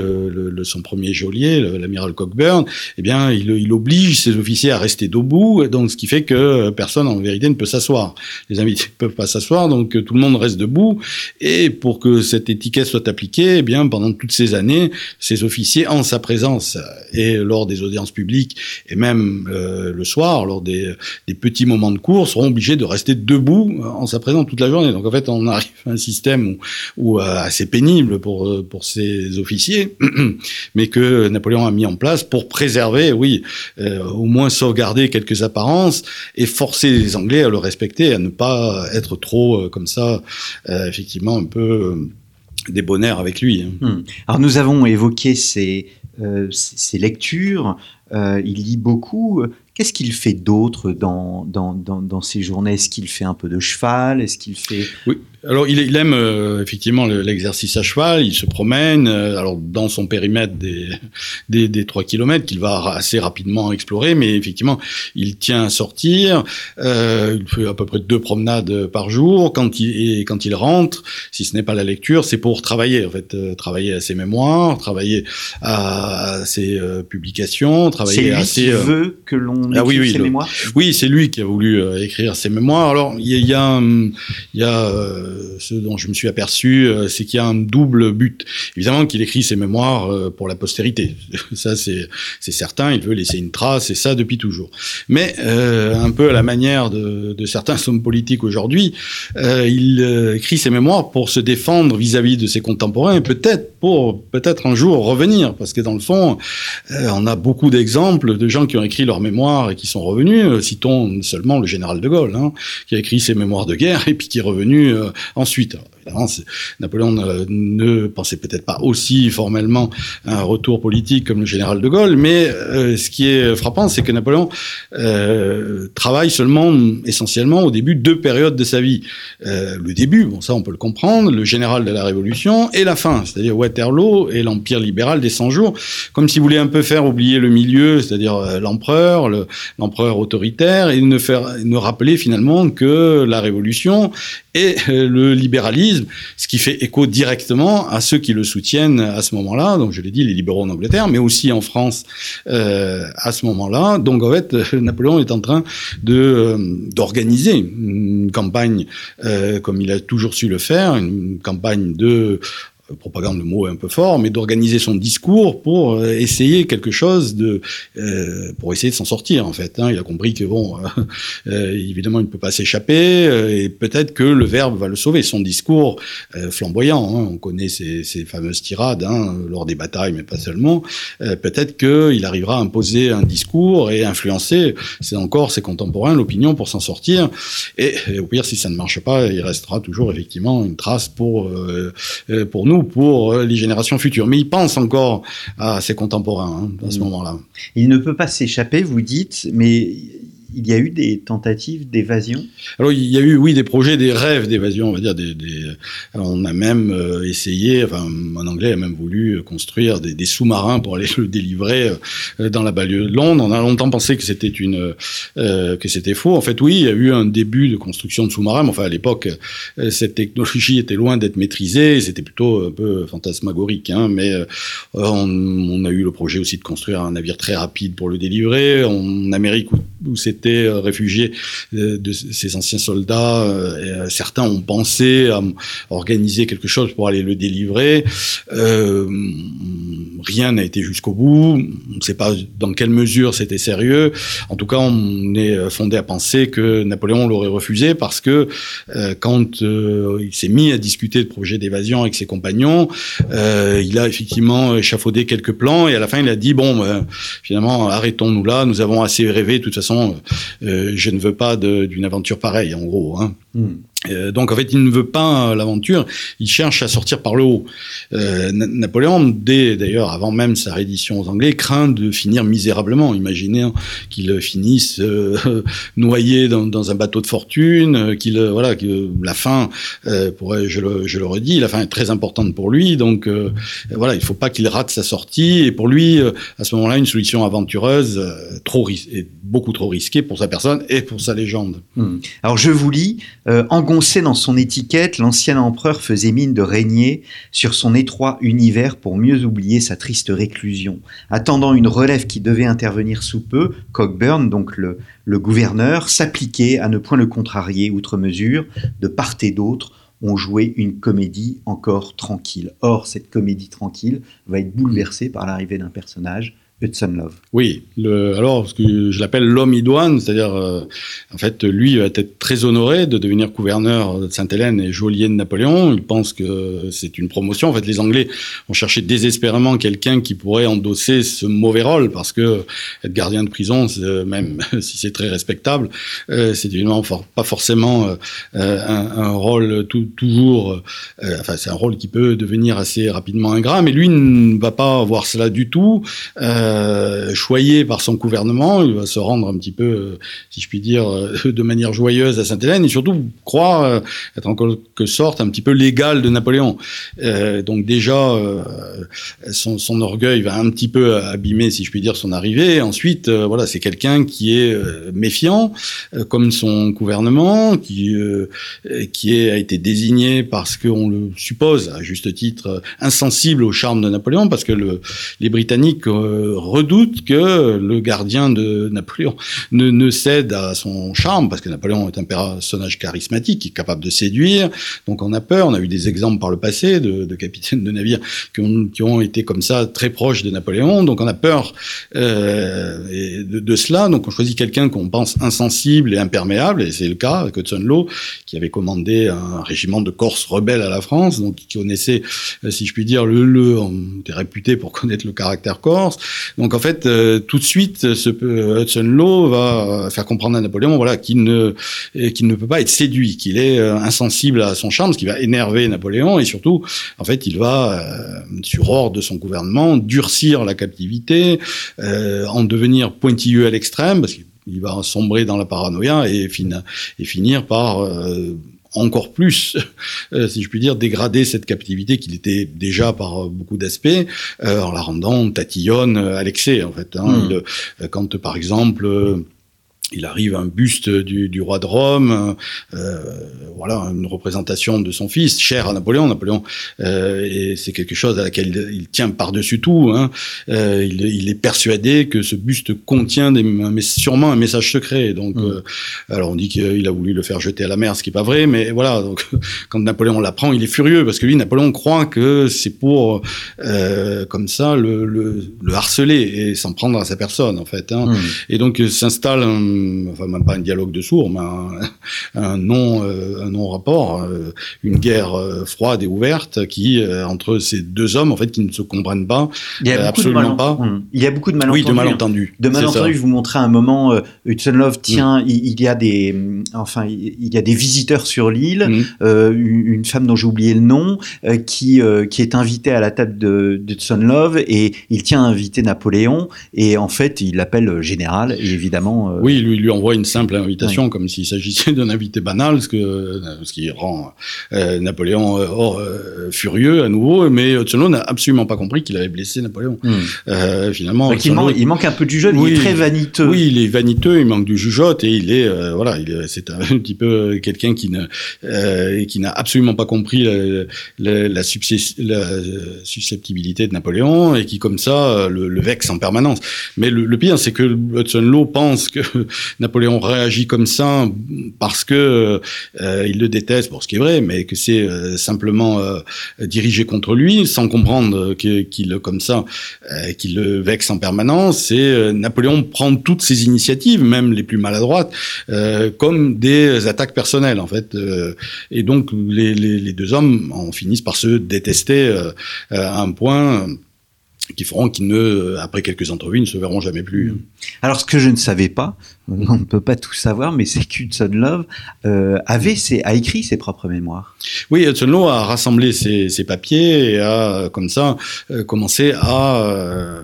S2: son premier geôlier, l'amiral Cockburn, eh bien, il, il oblige ses officiers à rester debout, donc ce qui fait que personne, en vérité, ne peut s'asseoir. Les invités ne peuvent pas s'asseoir, donc euh, tout le monde reste debout. Et pour que cette étiquette soit appliquée, eh bien, pendant toutes ces années, ces officiers, en sa présence et lors des audiences publiques, et même euh, le soir, lors des, petits moments de cours, seront obligés de rester debout en sa présence toute la journée. Donc en fait, on arrive à un système euh, assez pénible pour, pour ces officiers, mais que Napoléon a mis en place pour préserver, oui, au moins sauvegarder quelques apparences et forcer les Anglais à le respecter à ne pas être trop euh, comme ça, euh, effectivement, un peu euh, débonnaire avec lui. Hein.
S1: Hmm. Alors nous avons évoqué ses, lectures, il lit beaucoup. Qu'est-ce qu'il fait d'autre dans, dans, dans, dans, ses journées? Est-ce qu'il fait un peu de cheval? Est-ce qu'il fait...
S2: Oui, alors, il, il aime euh, effectivement l'exercice à cheval. Il se promène. Euh, alors, dans son périmètre des des, des 3 km qu'il va assez rapidement explorer, mais effectivement, il tient à sortir. Euh, il fait à peu près deux promenades par jour. Quand il et quand il rentre, si ce n'est pas la lecture, c'est pour travailler. En fait, euh, travailler à ses mémoires, travailler à, ses publications, travailler
S1: à ses. Qui veut que l'on ah, oui, oui, ses mémoires?
S2: Oui, c'est lui qui a voulu écrire ses mémoires. Alors, il y a, il y a, y a euh, ce dont je me suis aperçu, euh, c'est qu'il y a un double but. Évidemment qu'il écrit ses mémoires euh, pour la postérité. ça, c'est certain. Il veut laisser une trace, et ça depuis toujours. Mais un peu à la manière de, certains hommes politiques aujourd'hui, il écrit ses mémoires pour se défendre vis-à-vis -vis de ses contemporains et peut-être pour peut-être un jour revenir, parce que dans le fond, on a beaucoup d'exemples de gens qui ont écrit leurs mémoires et qui sont revenus. Citons seulement le général de Gaulle, hein, qui a écrit ses mémoires de guerre et puis qui est revenu ensuite. Napoléon ne, pensait peut-être pas aussi formellement à un retour politique comme le général de Gaulle, mais euh, ce qui est frappant, c'est que Napoléon euh, travaille seulement essentiellement au début deux périodes de sa vie. Euh, le début, bon ça on peut le comprendre, le général de la Révolution, et la fin, c'est-à-dire Waterloo et l'empire libéral des 100 jours, comme s'il voulait un peu faire oublier le milieu, c'est-à-dire l'empereur, l'empereur autoritaire, et ne faire, ne rappeler finalement que la Révolution et le libéralisme, ce qui fait écho directement à ceux qui le soutiennent à ce moment-là. Donc, je l'ai dit, les libéraux en Angleterre, mais aussi en France euh, à ce moment-là. Donc, en fait, Napoléon est en train euh, d'organiser une campagne euh, comme il a toujours su le faire, une campagne de propagande, le mot est un peu fort, mais d'organiser son discours pour euh, essayer quelque chose de, euh, pour essayer de s'en sortir en fait. Hein. Il a compris que bon, euh, évidemment, il ne peut pas s'échapper et peut-être que le verbe va le sauver. Son discours flamboyant, hein. on connaît ces, ces fameuses tirades hein, lors des batailles, mais pas seulement. peut-être qu'il arrivera à imposer un discours et influencer, c'est encore ses contemporains, l'opinion pour s'en sortir. Et, au pire, si ça ne marche pas, il restera toujours effectivement une trace pour pour nous pour euh, les générations futures. Mais il pense encore à ses contemporains hein, à ce mm. moment-là.
S1: Il ne peut pas s'échapper, vous dites, mais il y a eu des tentatives d'évasion?
S2: Alors il y a eu, oui, des projets, des rêves d'évasion, on va dire. On a même euh, essayé, enfin, en anglais, a même voulu construire des, sous-marins pour aller le délivrer euh, dans la banlieue de Londres. On a longtemps pensé que c'était une, euh, que c'était faux. En fait, oui, il y a eu un début de construction de sous-marins, mais enfin, à l'époque, cette technologie était loin d'être maîtrisée. C'était plutôt un peu fantasmagorique, hein, mais on, a eu le projet aussi de construire un navire très rapide pour le délivrer. En Amérique, où c'était euh, réfugiés euh, de ces anciens soldats. Euh, certains ont pensé à organiser quelque chose pour aller le délivrer. Rien n'a été jusqu'au bout. On ne sait pas dans quelle mesure c'était sérieux. En tout cas, on est fondé à penser que Napoléon l'aurait refusé parce que quand il s'est mis à discuter de projets d'évasion avec ses compagnons, il a effectivement échafaudé quelques plans et à la fin il a dit bon, ben, finalement arrêtons-nous là. Nous avons assez rêvé. De toute façon, euh, je ne veux pas d'une aventure pareille, en gros. Hein. Hmm. Euh, donc en fait, il ne veut pas l'aventure, il cherche à sortir par le haut. Euh, Napoléon, dès d'ailleurs avant même sa reddition aux Anglais, craint de finir misérablement. Imaginez qu'il finisse euh, noyé dans, un bateau de fortune, qu'il voilà que la fin, pourrait, je le, redis, la fin est très importante pour lui. Donc voilà, il faut pas qu'il rate sa sortie. Et pour lui, à ce moment-là, une solution aventureuse est beaucoup trop risquée pour sa personne et pour sa légende.
S1: Hmm. Alors je vous lis. en Engoncé dans son étiquette, l'ancien empereur faisait mine de régner sur son étroit univers pour mieux oublier sa triste réclusion. Attendant une relève qui devait intervenir sous peu, Cockburn, donc le, le gouverneur, s'appliquait à ne point le contrarier outre mesure. De part et d'autre, on jouait une comédie encore tranquille. Or, cette comédie tranquille va être bouleversée par l'arrivée d'un personnage Hudson Love.
S2: Oui, alors ce que je l'appelle l'homme idoine, c'est-à-dire euh, en fait lui va être très honoré de devenir gouverneur de Sainte-Hélène et geôlier de Napoléon. Il pense que c'est une promotion. En fait, les Anglais ont cherché désespérément quelqu'un qui pourrait endosser ce mauvais rôle parce que être gardien de prison, même si c'est très respectable, euh, c'est évidemment pas forcément euh, un, rôle toujours. enfin, c'est un rôle qui peut devenir assez rapidement ingrat, mais lui ne va pas voir cela du tout. Euh, choyé par son gouvernement, il va se rendre un petit peu, euh, si je puis dire, euh, de manière joyeuse à Sainte-Hélène et surtout croire être en quelque sorte un petit peu l'égal de Napoléon. donc déjà, son, orgueil va un petit peu abîmer, si je puis dire, son arrivée. Ensuite, voilà, c'est quelqu'un qui est méfiant, comme son gouvernement, qui qui a été désigné parce qu'on le suppose, à juste titre, insensible au charme de Napoléon, parce que le, les Britanniques redoute que le gardien de Napoléon ne, ne, cède à son charme, parce que Napoléon est un personnage charismatique, capable de séduire, donc on a peur. On a eu des exemples par le passé de, de capitaines de navires qui ont, qui ont, été comme ça très proches de Napoléon, donc on a peur euh, de, de, cela. Donc on choisit quelqu'un qu'on pense insensible et imperméable, et c'est le cas avec Hudson Lowe, qui avait commandé un régiment de Corse rebelle à la France, donc qui connaissait, euh, si je puis dire, le, le on était réputé pour connaître le caractère corse. Donc en fait, euh, tout de suite, ce Hudson Law va faire comprendre à Napoléon, voilà, qu'il ne qu'il ne peut pas être séduit, qu'il est euh, insensible à son charme, ce qui va énerver Napoléon et surtout, en fait, il va euh, sur ordre de son gouvernement durcir la captivité, en devenir pointilleux à l'extrême, parce qu'il va sombrer dans la paranoïa et, et finir par encore plus, euh, si je puis dire, dégrader cette captivité qu'il était déjà par euh, beaucoup d'aspects, euh, en la rendant tatillonne à l'excès, en fait. Hein. Hmm. quand, par exemple, il arrive un buste du, du roi de Rome, euh, voilà, une représentation de son fils, cher à Napoléon. Napoléon, euh, et c'est quelque chose à laquelle il, tient par-dessus tout. Hein. Euh, il, il, est persuadé que ce buste contient des, mais sûrement un message secret. Donc, mm. euh, alors on dit qu'il a voulu le faire jeter à la mer, ce qui est pas vrai, mais voilà. Donc, quand Napoléon l'apprend, il est furieux parce que lui, Napoléon croit que c'est pour, euh, comme ça, le, le, le, harceler et s'en prendre à sa personne, en fait. Hein. Mm. Et donc s'installe un enfin même pas un dialogue de sourds, mais un, non, euh, un non rapport, euh, une guerre euh, froide et ouverte qui entre ces deux hommes en fait qui ne se comprennent pas,
S1: il y a absolument pas.
S2: Hum.
S1: Il y a beaucoup de malentendus.
S2: Oui, de malentendus.
S1: De malentendus. Je vous montrais un moment. Hudson Love tient, hum. il, y a des, enfin, il y a des visiteurs sur l'île. Hum. une femme dont j'ai oublié le nom, qui qui est invitée à la table de Love et il tient à inviter Napoléon et en fait il l'appelle général et évidemment.
S2: oui, lui, lui envoie une simple invitation comme s'il s'agissait d'un invité banal, ce, que, ce qui rend euh, Napoléon euh, euh, furieux à nouveau, mais Hudson n'a absolument pas compris qu'il avait blessé Napoléon. Hmm. finalement,
S1: il, manque un peu du jeu, il est très vaniteux.
S2: Oui, il est vaniteux, il manque du jugeote et il est voilà, c'est un, petit peu quelqu'un qui ne qui n'a absolument pas compris la, la, susceptibilité de Napoléon et qui comme ça le, vexe en permanence. Mais le, le pire, c'est que Hudson Law pense que Napoléon réagit comme ça parce que euh, il le déteste, pour ce qui est vrai, mais que c'est euh, simplement euh, dirigé contre lui, sans comprendre qu'il comme ça, qu'il le vexe en permanence. Et Napoléon prend toutes ses initiatives, même les plus maladroites, comme des attaques personnelles en fait. et donc les, les, les, deux hommes en finissent par se détester à un point qui feront qu'ils ne, après quelques entrevues, ne se verront jamais plus.
S1: Alors, ce que je ne savais pas, on ne peut pas tout savoir, mais c'est qu'Hudson Love euh, avait ses, a écrit ses propres mémoires.
S2: Oui, Hudson Love a rassemblé ses, ses papiers et a, comme ça, euh, commencé à euh,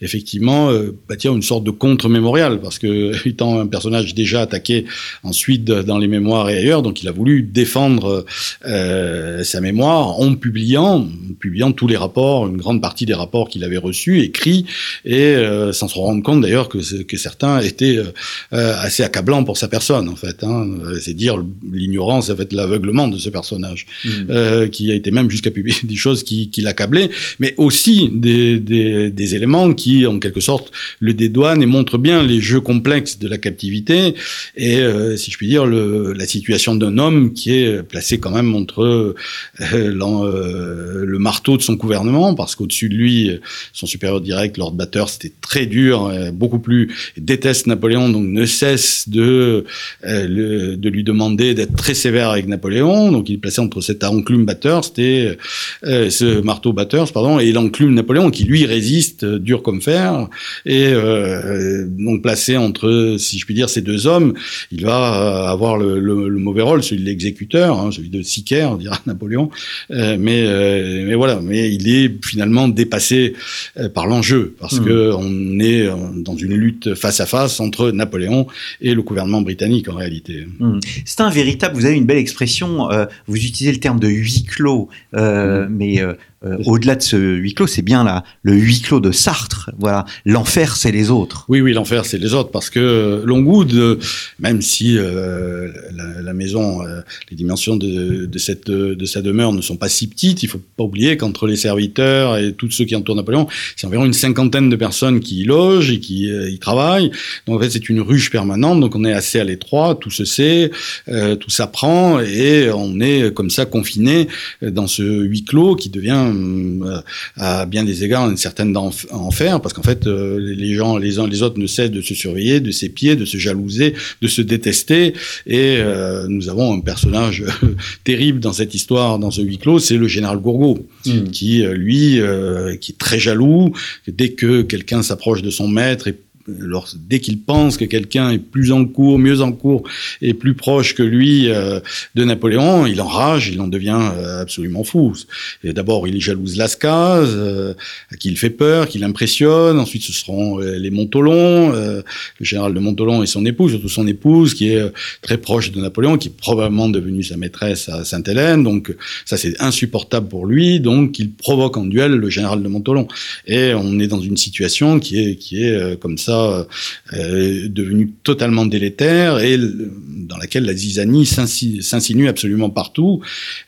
S2: effectivement euh, bâtir une sorte de contre-mémorial, parce que étant un personnage déjà attaqué ensuite dans les mémoires et ailleurs, donc il a voulu défendre euh, sa mémoire en publiant, publiant tous les rapports, une grande partie des rapports qu'il avait reçus, écrits, et euh, sans se rendre compte d'ailleurs que, que certains étaient euh, assez accablants pour sa personne, en fait. Hein. C'est dire l'ignorance, en fait, l'aveuglement de ce personnage, mmh. euh, qui a été même jusqu'à publier des choses qui, qui l'accablaient, mais aussi des, des, des éléments qui en quelque sorte, le dédouane et montre bien les jeux complexes de la captivité et, euh, si je puis dire, la situation d'un homme qui est placé quand même entre euh, euh, le marteau de son gouvernement, parce qu'au-dessus de lui, son supérieur direct, Lord Batter, c'était très dur, beaucoup plus déteste Napoléon, donc ne cesse de, de lui demander d'être très sévère avec Napoléon. Donc il est placé entre cet enclume Batter, c'était ce marteau Batter, pardon, et l'enclume Napoléon qui lui résiste dur comme faire. Et euh, donc placé entre, si je puis dire, ces deux hommes, il va euh, avoir le, le, le mauvais rôle, celui de l'exécuteur, hein, celui de Sicaire, dira Napoléon. Euh, mais, euh, mais voilà, mais il est finalement dépassé par l'enjeu parce mmh. que on est dans une lutte face à face entre Napoléon et le gouvernement britannique en réalité.
S1: Mmh. C'est un véritable. Vous avez une belle expression. vous utilisez le terme de huis clos, mmh. mais euh, au-delà de ce huis clos, c'est bien là, le huis clos de Sartre. Voilà, l'enfer, c'est les autres.
S2: Oui, oui, l'enfer, c'est les autres, parce que Longwood, même si euh, la, la, maison, euh, les dimensions de, de, cette de sa demeure ne sont pas si petites, il faut pas oublier qu'entre les serviteurs et tous ceux qui entourent Napoléon, c'est environ une cinquantaine de personnes qui y logent et qui euh, y travaillent. Donc en fait, c'est une ruche permanente, donc on est assez à l'étroit, tout se sait, tout s'apprend, et on est comme ça confiné dans ce huis clos qui devient euh, à bien des égards une certaine enfer, parce qu'en fait, euh, les gens, les uns les autres ne cessent de se surveiller, de s'épier, de se jalouser, de se détester, et euh, nous avons un personnage terrible dans cette histoire, dans ce huis clos, c'est le général Gourgaud, mmh. qui, lui, qui est très jaloux, dès que quelqu'un s'approche de son maître et dès qu'il pense que quelqu'un est plus en cours, mieux en cours et plus proche que lui euh, de Napoléon, il enrage, il en devient euh, absolument fou. D'abord, il jalouse Lascaz, euh, à qui il fait peur, qui l'impressionne. Ensuite, ce seront les Montolon, le général de Montolon et son épouse, surtout son épouse, qui est très proche de Napoléon, qui est probablement devenue sa maîtresse à Sainte-Hélène. Donc, ça, c'est insupportable pour lui. Donc, il provoque en duel le général de Montolon. Et on est dans une situation qui est, qui est comme ça euh, devenue totalement délétère et dans laquelle la zizanie s'insinue absolument partout.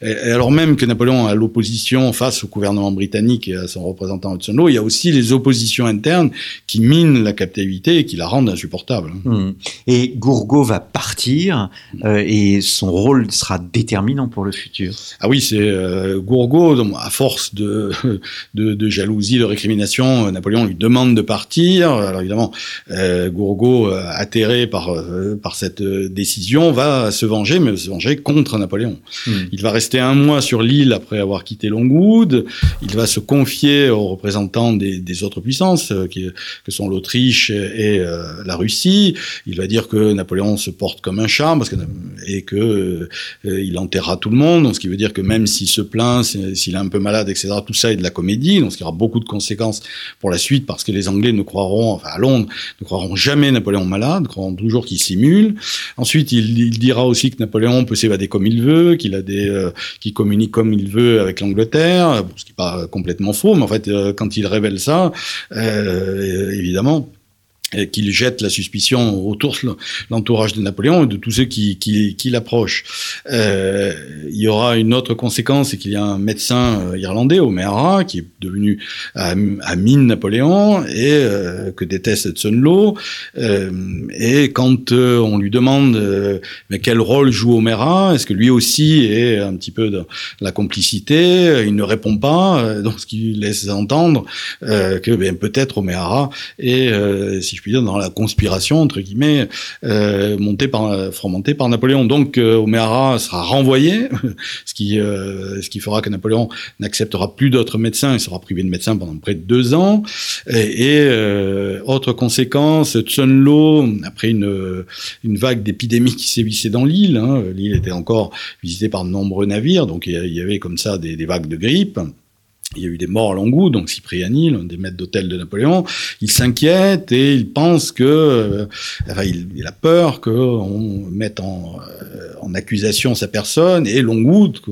S2: Et alors même que Napoléon a l'opposition face au gouvernement britannique et à son représentant Hudson Law, il y a aussi les oppositions internes qui minent la captivité et qui la rendent insupportable.
S1: Mmh. Et Gourgaud va partir euh, et son rôle sera déterminant pour le futur.
S2: Ah oui, c'est euh, Gourgaud, à force de, de, de, jalousie, de récrimination, Napoléon lui demande de partir. Alors évidemment, Gourgaud, euh, atterré par, euh, par cette décision, va se venger, mais se venger contre Napoléon. Hmm. Il va rester un mois sur l'île après avoir quitté Longwood. Il va se confier aux représentants des, des autres puissances, qui, que sont l'Autriche et la Russie. Il va dire que Napoléon se porte comme un chat parce que, et que il enterrera tout le monde. Donc, ce qui veut dire que même s'il se plaint, s'il est un peu malade, etc., tout ça est de la comédie. Donc, ce qui aura beaucoup de conséquences pour la suite parce que les Anglais ne croiront, enfin à Londres, ne croiront jamais Napoléon malade, croiront toujours qu'il simule. Ensuite, il, dira aussi que Napoléon peut s'évader comme il veut, qu'il a des, euh, qu'il communique comme il veut avec l'Angleterre, ce qui n'est pas complètement faux, mais en fait, euh, quand il révèle ça, euh, évidemment, qu'il jette la suspicion autour de l'entourage de Napoléon et de tous ceux qui, qui, qui l'approchent. Euh, il y aura une autre conséquence, c'est qu'il y a un médecin euh, irlandais, O'Meara, qui est devenu ami de Napoléon et euh, que déteste Hudson. Euh, et quand euh, on lui demande mais quel rôle joue O'Meara, est-ce que lui aussi est un petit peu de la complicité, il ne répond pas, donc ce qui laisse entendre que ben, peut-être O'Meara est, si je puis dire, dans la conspiration, entre guillemets, euh, montée par, fomentée par Napoléon. Donc, euh, Oméhara sera renvoyé, ce qui, euh, ce qui fera que Napoléon n'acceptera plus d'autres médecins, il sera privé de médecins pendant près de deux ans. Et, autre conséquence, Tsunlo, après une, une vague d'épidémie qui sévissait dans l'île, hein, l'île était encore visitée par de nombreux navires, donc il y avait comme ça des vagues de grippe. Il y a eu des morts à Longou, donc Cipriani, l'un des maîtres d'hôtel de Napoléon. Il s'inquiète et il pense que, euh, enfin, il, il, a peur qu'on mette en, euh, en, accusation sa personne et Longwood, que,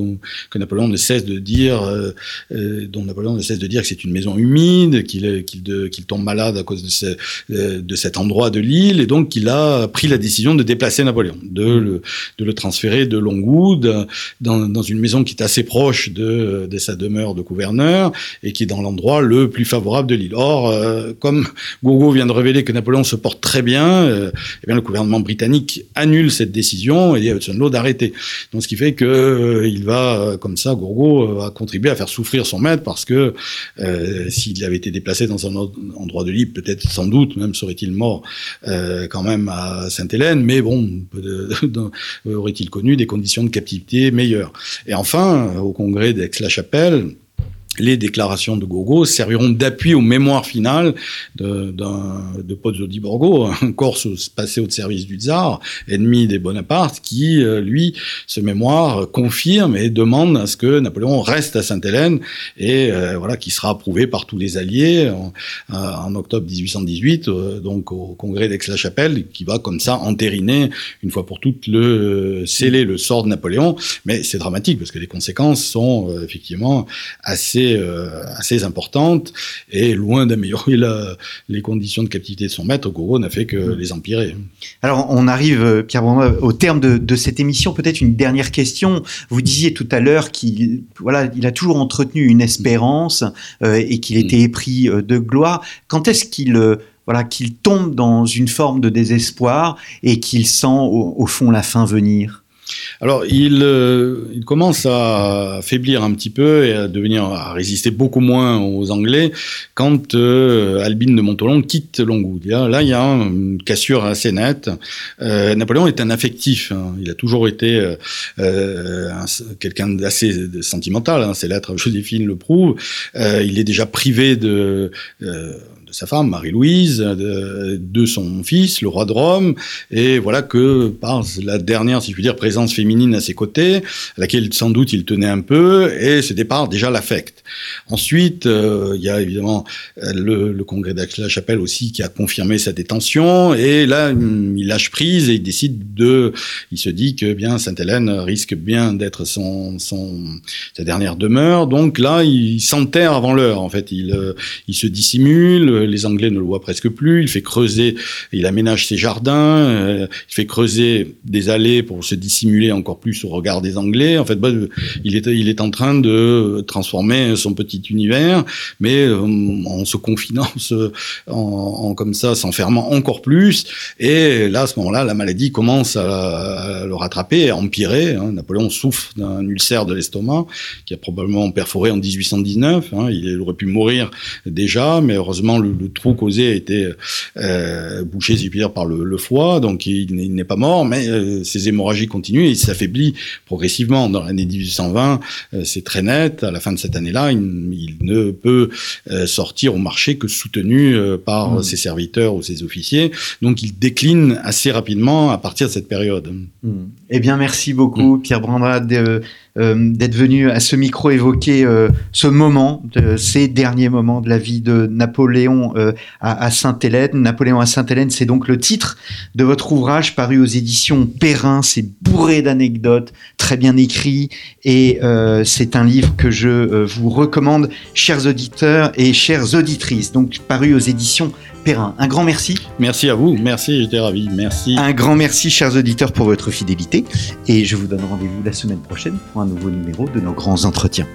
S2: que, Napoléon ne cesse de dire, euh, dont Napoléon ne cesse de dire que c'est une maison humide, qu'il qu'il tombe malade à cause de, ce, de cet endroit de l'île, et donc il a pris la décision de déplacer Napoléon, de le, de le transférer de Longwood dans, dans une maison qui est assez proche de, de sa demeure de gouverneur et qui est dans l'endroit le plus favorable de l'île. Or, euh, comme Gourgaud vient de révéler que Napoléon se porte très bien, euh, eh bien le gouvernement britannique annule cette décision et dit à Hudson Law d'arrêter. Donc, ce qui fait que euh, il va, comme ça, Gourgaud va contribuer à faire souffrir son maître parce que s'il avait été déplacé dans un autre endroit de l'île, peut-être sans doute même serait-il mort quand même à Sainte-Hélène, mais bon, aurait-il connu des conditions de captivité meilleures? Et enfin, au congrès d'Aix-la-Chapelle, les déclarations de Gogo serviront d'appui aux mémoires finales de, de, Pozzo di Borgo, un Corse passé au service du tsar, ennemi des Bonaparte, qui, euh, lui, ce mémoire confirme et demande à ce que Napoléon reste à Sainte-Hélène et euh, voilà, qui sera approuvé par tous les alliés en, en octobre 1818, euh, donc au congrès d'Aix-la-Chapelle, qui va comme ça entériner une fois pour toutes le sceller le sort de Napoléon. Mais c'est dramatique parce que les conséquences sont effectivement assez euh, assez importante et loin d'améliorer les conditions de captivité de son maître, Gogo n'a fait que mmh. les empirer.
S1: Alors on arrive, euh, Pierre au terme de, de cette émission. Peut-être une dernière question. Vous disiez tout à l'heure qu'il voilà, il a toujours entretenu une espérance euh, et qu'il était épris de gloire. Quand est-ce qu'il voilà, qu'il tombe dans une forme de désespoir et qu'il sent au, au fond la fin venir?
S2: Alors, il, euh, il, commence à faiblir un petit peu et à devenir à résister beaucoup moins aux Anglais quand euh, Albine de Montolon quitte Longwood. Là, il y a une cassure assez nette. Euh, Napoléon est un affectif. Hein. Il a toujours été euh, quelqu'un d'assez sentimental. Hein. Ses lettres à Joséphine le prouvent. Il est déjà privé de de sa femme, Marie-Louise, de, son fils, le roi de Rome, et voilà que par la dernière, si je puis dire, présence féminine à ses côtés, à laquelle sans doute il tenait un peu, et ce départ déjà l'affecte. Ensuite, euh, il y a évidemment le, le congrès d'Aix-la-Chapelle aussi qui a confirmé sa détention, et là, il lâche prise et il décide de, il se dit que bien Sainte-Hélène risque bien d'être son, son, sa dernière demeure, donc là, il s'enterre avant l'heure, en fait, il, euh, il se dissimule, les Anglais ne le voient presque plus. Il fait creuser, il aménage ses jardins, euh, il fait creuser des allées pour se dissimuler encore plus au regard des Anglais. En fait, bah, il, est, en train de transformer son petit univers, mais euh, en se confinant, en, comme ça, s'enfermant encore plus. Et là, à ce moment-là, la maladie commence à, à le rattraper, à empirer. Hein. Napoléon souffre d'un ulcère de l'estomac qui a probablement perforé en 1819. Hein. Il aurait pu mourir déjà, mais heureusement, le le, le, trou causé a été euh, bouché, si dire, par le, le, foie, donc il, n'est pas mort, mais euh, ses hémorragies continuent et il s'affaiblit progressivement. Dans l'année 1820, euh, c'est très net. À la fin de cette année-là, il, il, ne peut sortir au marché que soutenu par mmh. ses serviteurs ou ses officiers. Donc il décline assez rapidement à partir de cette période.
S1: Mmh. Eh bien, merci beaucoup, mmh. Pierre Brandrade. Euh, d'être venu à ce micro évoquer euh, ce moment, de, ces derniers moments de la vie de Napoléon euh, à, à Sainte-Hélène. Napoléon à Sainte-Hélène, c'est donc le titre de votre ouvrage paru aux éditions Perrin. C'est bourré d'anecdotes, très bien écrit, et euh, c'est un livre que je euh, vous recommande, chers auditeurs et chères auditrices. Donc paru aux éditions Perrin. Un grand merci.
S2: Merci à vous. Merci, j'étais ravi. Merci.
S1: Un grand merci, chers auditeurs, pour votre fidélité. Et je vous donne rendez-vous la semaine prochaine pour un nouveau numéro de nos grands entretiens.